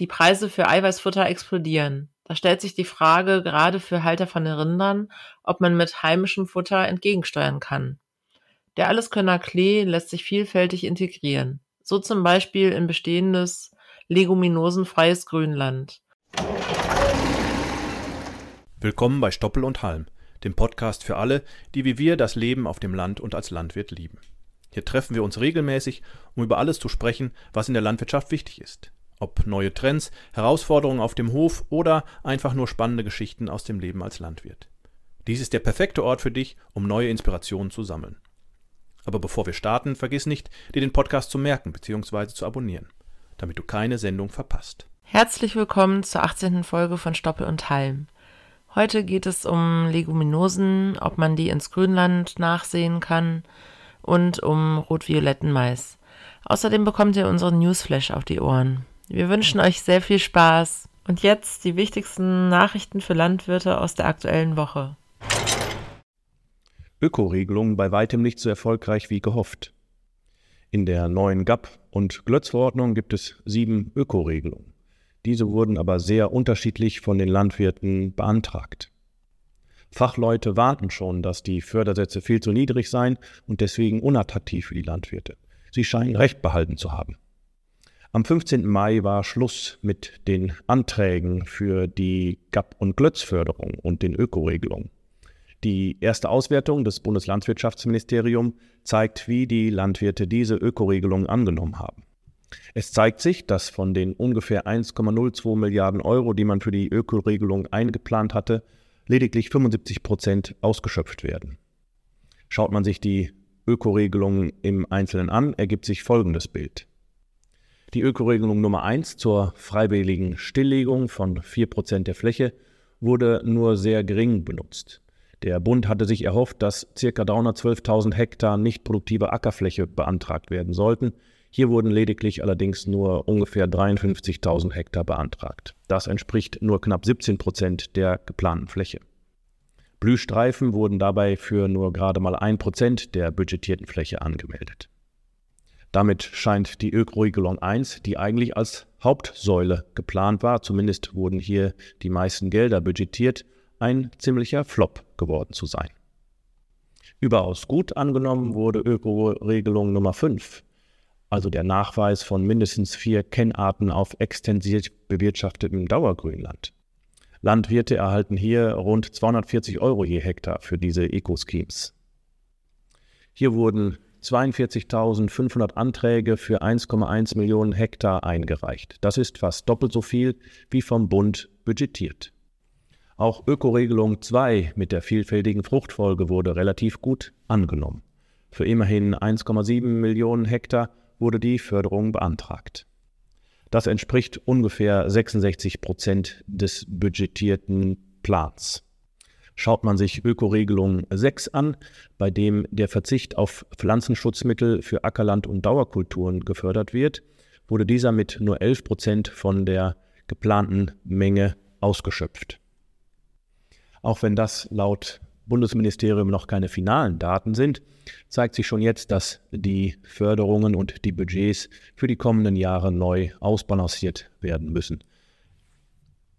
Die Preise für Eiweißfutter explodieren. Da stellt sich die Frage, gerade für Halter von Rindern, ob man mit heimischem Futter entgegensteuern kann. Der Alleskönner Klee lässt sich vielfältig integrieren. So zum Beispiel in bestehendes leguminosenfreies Grünland. Willkommen bei Stoppel und Halm, dem Podcast für alle, die wie wir das Leben auf dem Land und als Landwirt lieben. Hier treffen wir uns regelmäßig, um über alles zu sprechen, was in der Landwirtschaft wichtig ist. Ob neue Trends, Herausforderungen auf dem Hof oder einfach nur spannende Geschichten aus dem Leben als Landwirt. Dies ist der perfekte Ort für dich, um neue Inspirationen zu sammeln. Aber bevor wir starten, vergiss nicht, dir den Podcast zu merken bzw. zu abonnieren, damit du keine Sendung verpasst. Herzlich willkommen zur 18. Folge von Stoppel und Halm. Heute geht es um Leguminosen, ob man die ins Grünland nachsehen kann und um rot-violetten Mais. Außerdem bekommt ihr unseren Newsflash auf die Ohren. Wir wünschen euch sehr viel Spaß. Und jetzt die wichtigsten Nachrichten für Landwirte aus der aktuellen Woche. Ökoregelung bei weitem nicht so erfolgreich wie gehofft. In der neuen GAP- und Glötz-Verordnung gibt es sieben Ökoregelungen. Diese wurden aber sehr unterschiedlich von den Landwirten beantragt. Fachleute warnten schon, dass die Fördersätze viel zu niedrig seien und deswegen unattraktiv für die Landwirte. Sie scheinen recht behalten zu haben. Am 15. Mai war Schluss mit den Anträgen für die GAP- und Glötz-Förderung und den Ökoregelungen. Die erste Auswertung des Bundeslandwirtschaftsministeriums zeigt, wie die Landwirte diese Ökoregelungen angenommen haben. Es zeigt sich, dass von den ungefähr 1,02 Milliarden Euro, die man für die Ökoregelung eingeplant hatte, lediglich 75 Prozent ausgeschöpft werden. Schaut man sich die Ökoregelungen im Einzelnen an, ergibt sich folgendes Bild. Die Ökoregelung Nummer 1 zur freiwilligen Stilllegung von 4% der Fläche wurde nur sehr gering benutzt. Der Bund hatte sich erhofft, dass ca. 312.000 Hektar nicht produktive Ackerfläche beantragt werden sollten. Hier wurden lediglich allerdings nur ungefähr 53.000 Hektar beantragt. Das entspricht nur knapp 17 Prozent der geplanten Fläche. Blühstreifen wurden dabei für nur gerade mal ein Prozent der budgetierten Fläche angemeldet. Damit scheint die Ökoregelung 1, die eigentlich als Hauptsäule geplant war, zumindest wurden hier die meisten Gelder budgetiert, ein ziemlicher Flop geworden zu sein. Überaus gut angenommen wurde Ökoregelung Nummer 5, also der Nachweis von mindestens vier Kennarten auf extensiv bewirtschaftetem Dauergrünland. Landwirte erhalten hier rund 240 Euro je Hektar für diese Eco-Schemes. Hier wurden 42.500 Anträge für 1,1 Millionen Hektar eingereicht. Das ist fast doppelt so viel wie vom Bund budgetiert. Auch Ökoregelung 2 mit der vielfältigen Fruchtfolge wurde relativ gut angenommen. Für immerhin 1,7 Millionen Hektar wurde die Förderung beantragt. Das entspricht ungefähr 66 Prozent des budgetierten Plans. Schaut man sich Ökoregelung 6 an, bei dem der Verzicht auf Pflanzenschutzmittel für Ackerland und Dauerkulturen gefördert wird, wurde dieser mit nur 11 Prozent von der geplanten Menge ausgeschöpft. Auch wenn das laut Bundesministerium noch keine finalen Daten sind, zeigt sich schon jetzt, dass die Förderungen und die Budgets für die kommenden Jahre neu ausbalanciert werden müssen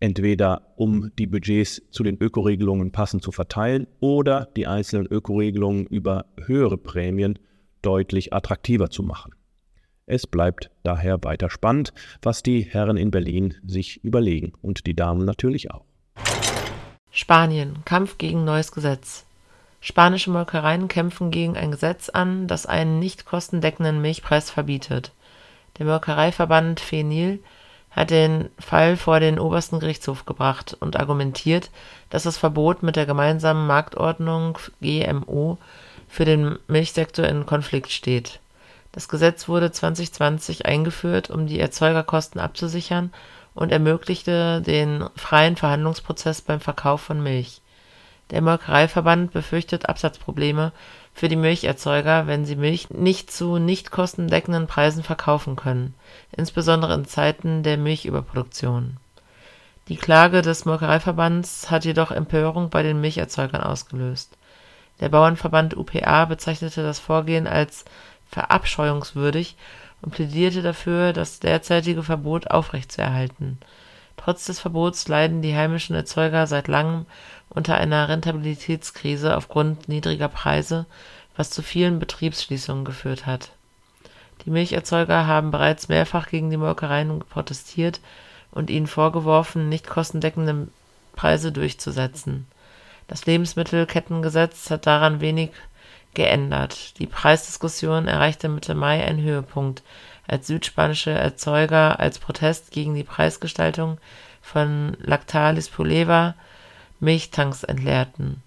entweder um die Budgets zu den Ökoregelungen passend zu verteilen oder die einzelnen Ökoregelungen über höhere Prämien deutlich attraktiver zu machen. Es bleibt daher weiter spannend, was die Herren in Berlin sich überlegen und die Damen natürlich auch. Spanien. Kampf gegen neues Gesetz. Spanische Molkereien kämpfen gegen ein Gesetz an, das einen nicht kostendeckenden Milchpreis verbietet. Der Molkereiverband FENIL hat den Fall vor den Obersten Gerichtshof gebracht und argumentiert, dass das Verbot mit der Gemeinsamen Marktordnung (GMO) für den Milchsektor in Konflikt steht. Das Gesetz wurde 2020 eingeführt, um die Erzeugerkosten abzusichern und ermöglichte den freien Verhandlungsprozess beim Verkauf von Milch. Der Molkereiverband befürchtet Absatzprobleme für die Milcherzeuger, wenn sie Milch nicht zu nicht kostendeckenden Preisen verkaufen können, insbesondere in Zeiten der Milchüberproduktion. Die Klage des Molkereiverbands hat jedoch Empörung bei den Milcherzeugern ausgelöst. Der Bauernverband UPA bezeichnete das Vorgehen als verabscheuungswürdig, und plädierte dafür, das derzeitige Verbot aufrechtzuerhalten. Trotz des Verbots leiden die heimischen Erzeuger seit langem unter einer Rentabilitätskrise aufgrund niedriger Preise, was zu vielen Betriebsschließungen geführt hat. Die Milcherzeuger haben bereits mehrfach gegen die Molkereien protestiert und ihnen vorgeworfen, nicht kostendeckende Preise durchzusetzen. Das Lebensmittelkettengesetz hat daran wenig geändert. Die Preisdiskussion erreichte Mitte Mai einen Höhepunkt, als südspanische Erzeuger als Protest gegen die Preisgestaltung von Lactalis Puleva Milchtanks entleerten.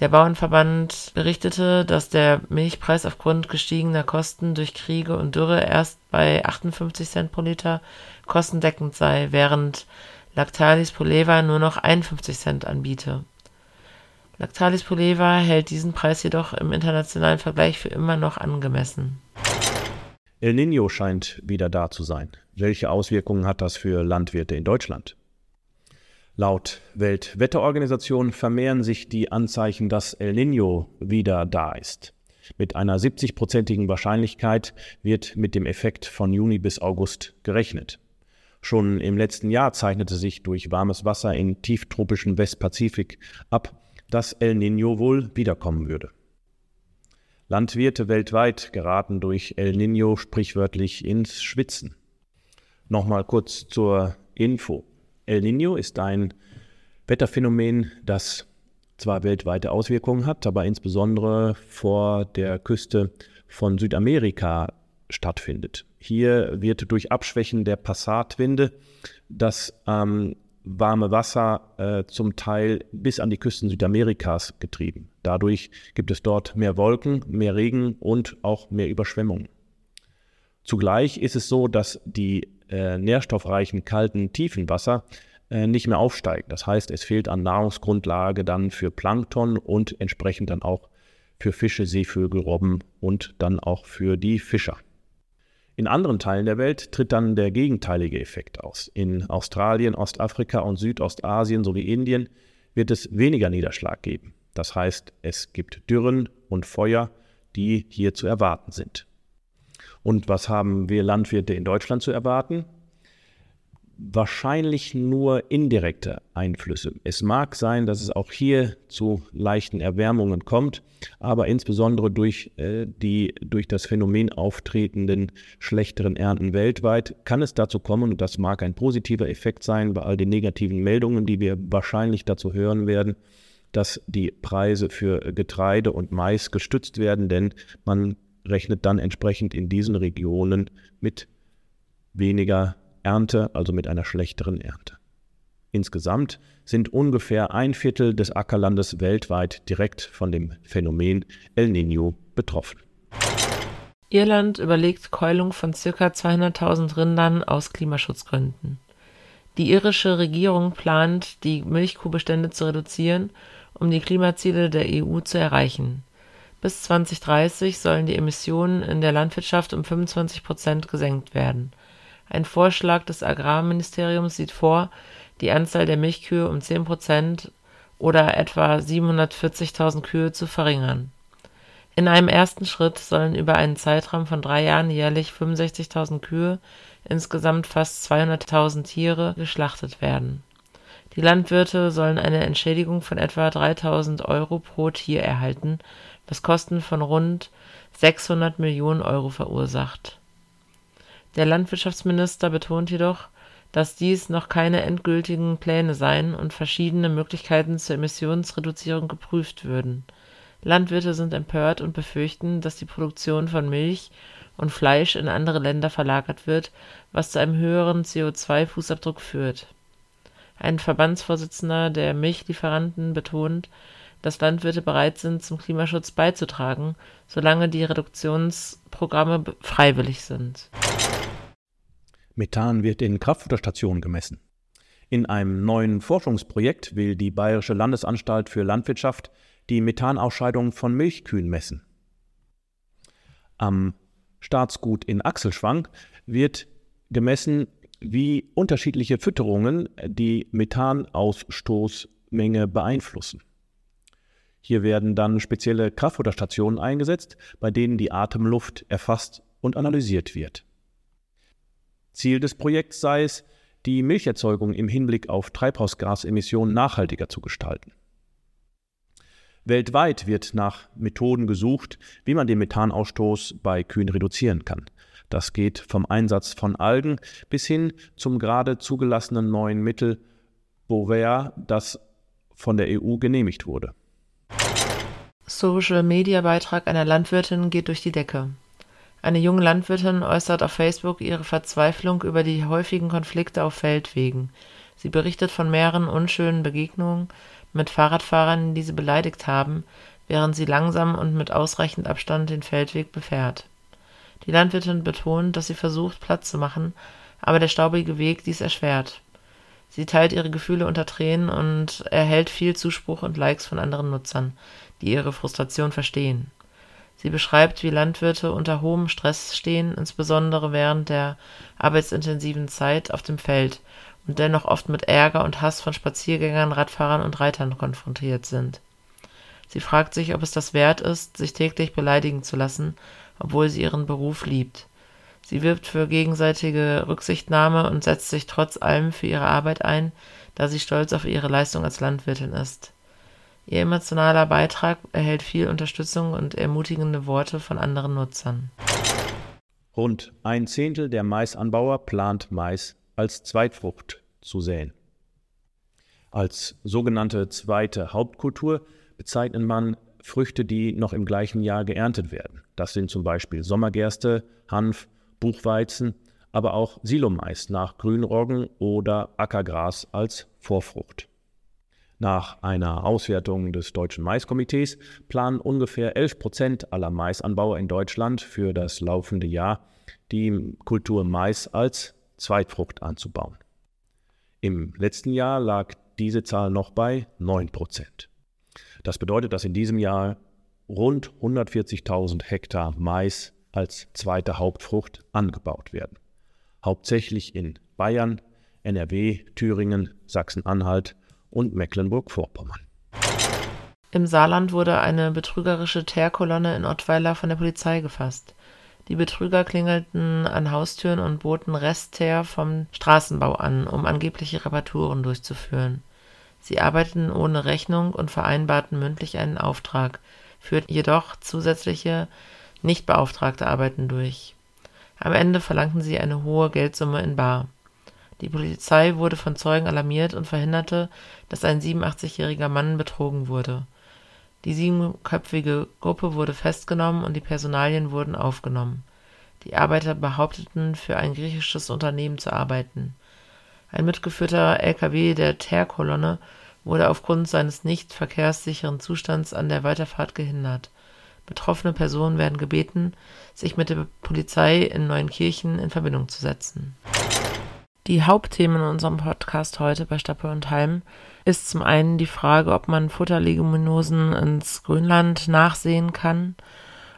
Der Bauernverband berichtete, dass der Milchpreis aufgrund gestiegener Kosten durch Kriege und Dürre erst bei 58 Cent pro Liter kostendeckend sei, während Lactalis Puleva nur noch 51 Cent anbiete. Lactalis Puleva hält diesen Preis jedoch im internationalen Vergleich für immer noch angemessen. El Niño scheint wieder da zu sein. Welche Auswirkungen hat das für Landwirte in Deutschland? Laut Weltwetterorganisation vermehren sich die Anzeichen, dass El Niño wieder da ist. Mit einer 70-prozentigen Wahrscheinlichkeit wird mit dem Effekt von Juni bis August gerechnet. Schon im letzten Jahr zeichnete sich durch warmes Wasser im tieftropischen Westpazifik ab, dass El Niño wohl wiederkommen würde. Landwirte weltweit geraten durch El Niño sprichwörtlich ins Schwitzen. Nochmal kurz zur Info. El Niño ist ein Wetterphänomen, das zwar weltweite Auswirkungen hat, aber insbesondere vor der Küste von Südamerika stattfindet. Hier wird durch Abschwächen der Passatwinde das ähm, warme Wasser äh, zum Teil bis an die Küsten Südamerikas getrieben. Dadurch gibt es dort mehr Wolken, mehr Regen und auch mehr Überschwemmungen. Zugleich ist es so, dass die äh, nährstoffreichen kalten Tiefenwasser äh, nicht mehr aufsteigen. Das heißt, es fehlt an Nahrungsgrundlage dann für Plankton und entsprechend dann auch für Fische, Seevögel, Robben und dann auch für die Fischer. In anderen Teilen der Welt tritt dann der gegenteilige Effekt aus. In Australien, Ostafrika und Südostasien sowie Indien wird es weniger Niederschlag geben. Das heißt, es gibt Dürren und Feuer, die hier zu erwarten sind. Und was haben wir Landwirte in Deutschland zu erwarten? Wahrscheinlich nur indirekte Einflüsse. Es mag sein, dass es auch hier zu leichten Erwärmungen kommt, aber insbesondere durch äh, die durch das Phänomen auftretenden schlechteren Ernten weltweit kann es dazu kommen, und das mag ein positiver Effekt sein bei all den negativen Meldungen, die wir wahrscheinlich dazu hören werden, dass die Preise für Getreide und Mais gestützt werden, denn man rechnet dann entsprechend in diesen Regionen mit weniger Ernte, also mit einer schlechteren Ernte. Insgesamt sind ungefähr ein Viertel des Ackerlandes weltweit direkt von dem Phänomen El Niño betroffen. Irland überlegt Keulung von ca. 200.000 Rindern aus Klimaschutzgründen. Die irische Regierung plant, die Milchkuhbestände zu reduzieren, um die Klimaziele der EU zu erreichen. Bis 2030 sollen die Emissionen in der Landwirtschaft um 25 Prozent gesenkt werden. Ein Vorschlag des Agrarministeriums sieht vor, die Anzahl der Milchkühe um 10 Prozent oder etwa 740.000 Kühe zu verringern. In einem ersten Schritt sollen über einen Zeitraum von drei Jahren jährlich 65.000 Kühe, insgesamt fast 200.000 Tiere, geschlachtet werden. Die Landwirte sollen eine Entschädigung von etwa 3.000 Euro pro Tier erhalten was Kosten von rund 600 Millionen Euro verursacht. Der Landwirtschaftsminister betont jedoch, dass dies noch keine endgültigen Pläne seien und verschiedene Möglichkeiten zur Emissionsreduzierung geprüft würden. Landwirte sind empört und befürchten, dass die Produktion von Milch und Fleisch in andere Länder verlagert wird, was zu einem höheren CO2-Fußabdruck führt. Ein Verbandsvorsitzender der Milchlieferanten betont, dass Landwirte bereit sind, zum Klimaschutz beizutragen, solange die Reduktionsprogramme freiwillig sind. Methan wird in Kraftfutterstationen gemessen. In einem neuen Forschungsprojekt will die Bayerische Landesanstalt für Landwirtschaft die Methanausscheidung von Milchkühen messen. Am Staatsgut in Achselschwang wird gemessen, wie unterschiedliche Fütterungen die Methanausstoßmenge beeinflussen. Hier werden dann spezielle Kraftfutterstationen eingesetzt, bei denen die Atemluft erfasst und analysiert wird. Ziel des Projekts sei es, die Milcherzeugung im Hinblick auf Treibhausgasemissionen nachhaltiger zu gestalten. Weltweit wird nach Methoden gesucht, wie man den Methanausstoß bei Kühen reduzieren kann. Das geht vom Einsatz von Algen bis hin zum gerade zugelassenen neuen Mittel Bovaer, das von der EU genehmigt wurde. Social-Media-Beitrag einer Landwirtin geht durch die Decke. Eine junge Landwirtin äußert auf Facebook ihre Verzweiflung über die häufigen Konflikte auf Feldwegen. Sie berichtet von mehreren unschönen Begegnungen mit Fahrradfahrern, die sie beleidigt haben, während sie langsam und mit ausreichend Abstand den Feldweg befährt. Die Landwirtin betont, dass sie versucht, Platz zu machen, aber der staubige Weg dies erschwert. Sie teilt ihre Gefühle unter Tränen und erhält viel Zuspruch und Likes von anderen Nutzern, die ihre Frustration verstehen. Sie beschreibt, wie Landwirte unter hohem Stress stehen, insbesondere während der arbeitsintensiven Zeit auf dem Feld und dennoch oft mit Ärger und Hass von Spaziergängern, Radfahrern und Reitern konfrontiert sind. Sie fragt sich, ob es das wert ist, sich täglich beleidigen zu lassen, obwohl sie ihren Beruf liebt. Sie wirbt für gegenseitige Rücksichtnahme und setzt sich trotz allem für ihre Arbeit ein, da sie stolz auf ihre Leistung als Landwirtin ist. Ihr emotionaler Beitrag erhält viel Unterstützung und ermutigende Worte von anderen Nutzern. Rund ein Zehntel der Maisanbauer plant Mais als Zweitfrucht zu säen. Als sogenannte zweite Hauptkultur bezeichnet man Früchte, die noch im gleichen Jahr geerntet werden. Das sind zum Beispiel Sommergerste, Hanf, Buchweizen, aber auch Silomais nach Grünroggen oder Ackergras als Vorfrucht. Nach einer Auswertung des Deutschen Maiskomitees planen ungefähr 11 Prozent aller Maisanbauer in Deutschland für das laufende Jahr die Kultur Mais als Zweitfrucht anzubauen. Im letzten Jahr lag diese Zahl noch bei 9 Prozent. Das bedeutet, dass in diesem Jahr rund 140.000 Hektar Mais als zweite Hauptfrucht angebaut werden. Hauptsächlich in Bayern, NRW, Thüringen, Sachsen-Anhalt und Mecklenburg-Vorpommern. Im Saarland wurde eine betrügerische Teerkolonne in Ottweiler von der Polizei gefasst. Die Betrüger klingelten an Haustüren und boten Restteer vom Straßenbau an, um angebliche Reparaturen durchzuführen. Sie arbeiteten ohne Rechnung und vereinbarten mündlich einen Auftrag, führten jedoch zusätzliche nicht beauftragte Arbeiten durch. Am Ende verlangten sie eine hohe Geldsumme in bar. Die Polizei wurde von Zeugen alarmiert und verhinderte, dass ein 87-jähriger Mann betrogen wurde. Die siebenköpfige Gruppe wurde festgenommen und die Personalien wurden aufgenommen. Die Arbeiter behaupteten, für ein griechisches Unternehmen zu arbeiten. Ein mitgeführter LKW der Teerkolonne wurde aufgrund seines nicht verkehrssicheren Zustands an der Weiterfahrt gehindert. Betroffene Personen werden gebeten, sich mit der Polizei in Neuenkirchen in Verbindung zu setzen. Die Hauptthemen in unserem Podcast heute bei Stappe und Halm ist zum einen die Frage, ob man Futterleguminosen ins Grünland nachsehen kann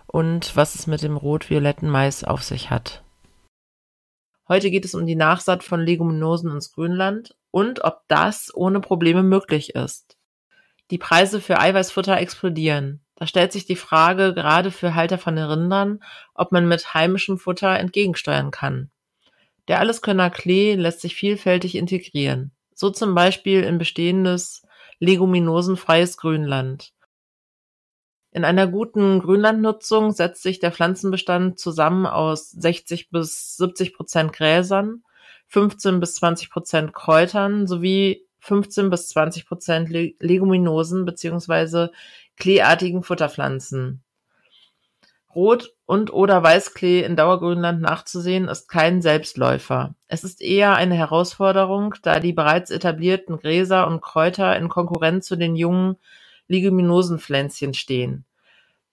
und was es mit dem rot-violetten Mais auf sich hat. Heute geht es um die Nachsaat von Leguminosen ins Grünland und ob das ohne Probleme möglich ist. Die Preise für Eiweißfutter explodieren. Da stellt sich die Frage, gerade für Halter von Rindern, ob man mit heimischem Futter entgegensteuern kann. Der Alleskönner Klee lässt sich vielfältig integrieren, so zum Beispiel in bestehendes leguminosenfreies Grünland. In einer guten Grünlandnutzung setzt sich der Pflanzenbestand zusammen aus 60 bis 70 Prozent Gräsern, 15 bis 20 Prozent Kräutern sowie 15 bis 20 Prozent Leguminosen beziehungsweise kleeartigen Futterpflanzen. Rot- und oder Weißklee in Dauergrünland nachzusehen, ist kein Selbstläufer. Es ist eher eine Herausforderung, da die bereits etablierten Gräser und Kräuter in Konkurrenz zu den jungen Leguminosenpflänzchen stehen.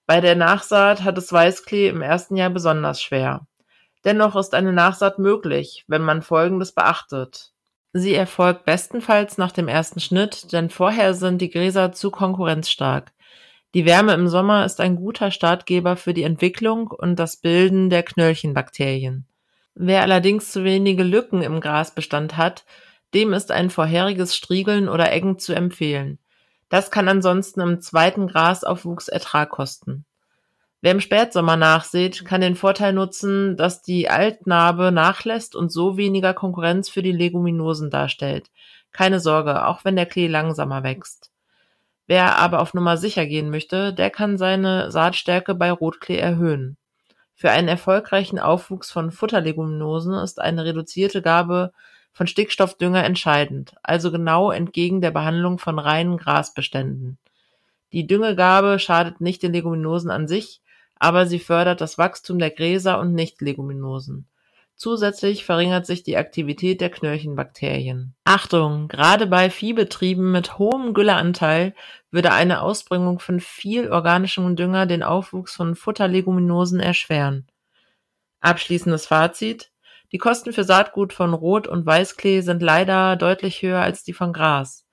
Bei der Nachsaat hat es Weißklee im ersten Jahr besonders schwer. Dennoch ist eine Nachsaat möglich, wenn man Folgendes beachtet. Sie erfolgt bestenfalls nach dem ersten Schnitt, denn vorher sind die Gräser zu konkurrenzstark. Die Wärme im Sommer ist ein guter Startgeber für die Entwicklung und das Bilden der Knöllchenbakterien. Wer allerdings zu wenige Lücken im Grasbestand hat, dem ist ein vorheriges Striegeln oder Eggen zu empfehlen. Das kann ansonsten im zweiten Grasaufwuchs Ertrag kosten. Wer im Spätsommer nachsät, kann den Vorteil nutzen, dass die Altnarbe nachlässt und so weniger Konkurrenz für die Leguminosen darstellt. Keine Sorge, auch wenn der Klee langsamer wächst. Wer aber auf Nummer sicher gehen möchte, der kann seine Saatstärke bei Rotklee erhöhen. Für einen erfolgreichen Aufwuchs von Futterleguminosen ist eine reduzierte Gabe von Stickstoffdünger entscheidend, also genau entgegen der Behandlung von reinen Grasbeständen. Die Düngegabe schadet nicht den Leguminosen an sich, aber sie fördert das Wachstum der Gräser und Nicht-Leguminosen. Zusätzlich verringert sich die Aktivität der Knöllchenbakterien. Achtung! Gerade bei Viehbetrieben mit hohem Gülleanteil würde eine Ausbringung von viel organischem Dünger den Aufwuchs von Futterleguminosen erschweren. Abschließendes Fazit. Die Kosten für Saatgut von Rot- und Weißklee sind leider deutlich höher als die von Gras.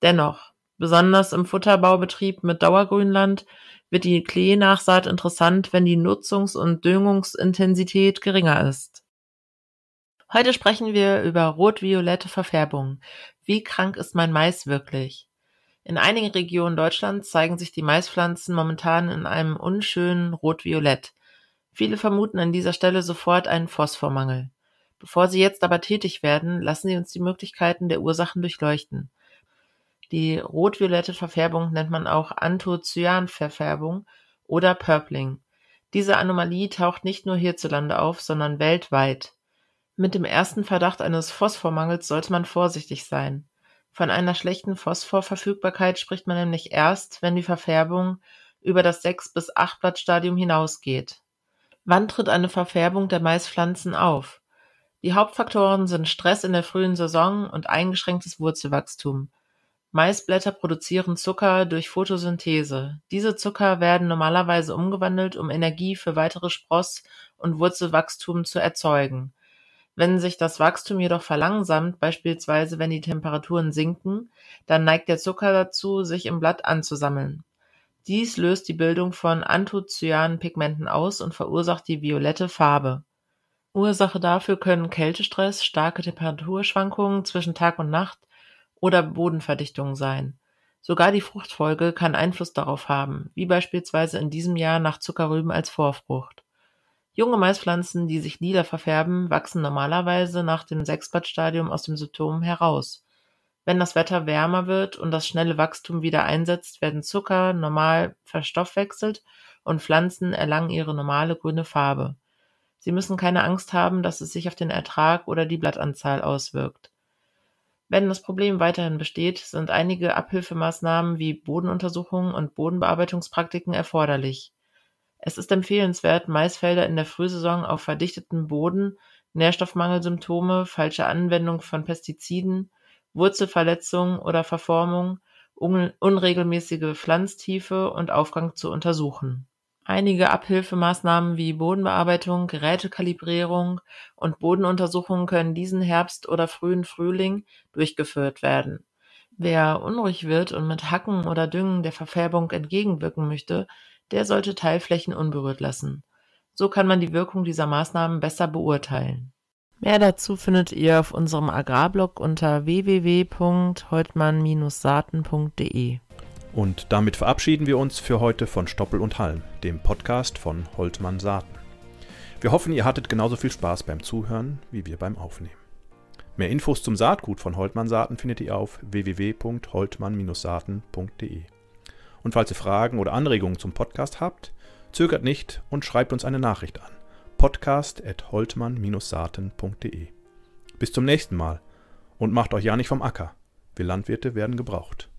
Dennoch, besonders im Futterbaubetrieb mit Dauergrünland wird die Klee-Nachsaat interessant, wenn die Nutzungs- und Düngungsintensität geringer ist. Heute sprechen wir über rot-violette Verfärbung. Wie krank ist mein Mais wirklich? In einigen Regionen Deutschlands zeigen sich die Maispflanzen momentan in einem unschönen rot-violett. Viele vermuten an dieser Stelle sofort einen Phosphormangel. Bevor Sie jetzt aber tätig werden, lassen Sie uns die Möglichkeiten der Ursachen durchleuchten. Die rot-violette Verfärbung nennt man auch Anthocyanverfärbung oder Purpling. Diese Anomalie taucht nicht nur hierzulande auf, sondern weltweit. Mit dem ersten Verdacht eines Phosphormangels sollte man vorsichtig sein. Von einer schlechten Phosphorverfügbarkeit spricht man nämlich erst, wenn die Verfärbung über das 6 bis 8 Blattstadium hinausgeht. Wann tritt eine Verfärbung der Maispflanzen auf? Die Hauptfaktoren sind Stress in der frühen Saison und eingeschränktes Wurzelwachstum. Maisblätter produzieren Zucker durch Photosynthese. Diese Zucker werden normalerweise umgewandelt, um Energie für weitere Spross- und Wurzelwachstum zu erzeugen. Wenn sich das Wachstum jedoch verlangsamt, beispielsweise wenn die Temperaturen sinken, dann neigt der Zucker dazu, sich im Blatt anzusammeln. Dies löst die Bildung von Anthocyanpigmenten aus und verursacht die violette Farbe. Ursache dafür können Kältestress, starke Temperaturschwankungen zwischen Tag und Nacht oder Bodenverdichtung sein. Sogar die Fruchtfolge kann Einfluss darauf haben, wie beispielsweise in diesem Jahr nach Zuckerrüben als Vorfrucht. Junge Maispflanzen, die sich lila verfärben, wachsen normalerweise nach dem Sechsblattstadium aus dem Symptom heraus. Wenn das Wetter wärmer wird und das schnelle Wachstum wieder einsetzt, werden Zucker normal verstoffwechselt und Pflanzen erlangen ihre normale grüne Farbe. Sie müssen keine Angst haben, dass es sich auf den Ertrag oder die Blattanzahl auswirkt. Wenn das Problem weiterhin besteht, sind einige Abhilfemaßnahmen wie Bodenuntersuchungen und Bodenbearbeitungspraktiken erforderlich. Es ist empfehlenswert, Maisfelder in der Frühsaison auf verdichtetem Boden, Nährstoffmangelsymptome, falsche Anwendung von Pestiziden, Wurzelverletzung oder Verformung, unregelmäßige Pflanztiefe und Aufgang zu untersuchen Einige Abhilfemaßnahmen wie Bodenbearbeitung, Gerätekalibrierung und Bodenuntersuchungen können diesen Herbst oder frühen Frühling durchgeführt werden. Wer unruhig wird und mit Hacken oder Düngen der Verfärbung entgegenwirken möchte, der sollte Teilflächen unberührt lassen. So kann man die Wirkung dieser Maßnahmen besser beurteilen. Mehr dazu findet ihr auf unserem Agrarblog unter www.heutmann-saaten.de. Und damit verabschieden wir uns für heute von Stoppel und Halm, dem Podcast von Holtmann Saaten. Wir hoffen, ihr hattet genauso viel Spaß beim Zuhören wie wir beim Aufnehmen. Mehr Infos zum Saatgut von Holtmann Saaten findet ihr auf www.holtmann-saaten.de. Und falls ihr Fragen oder Anregungen zum Podcast habt, zögert nicht und schreibt uns eine Nachricht an. podcast.holtmann-saaten.de. Bis zum nächsten Mal und macht euch ja nicht vom Acker. Wir Landwirte werden gebraucht.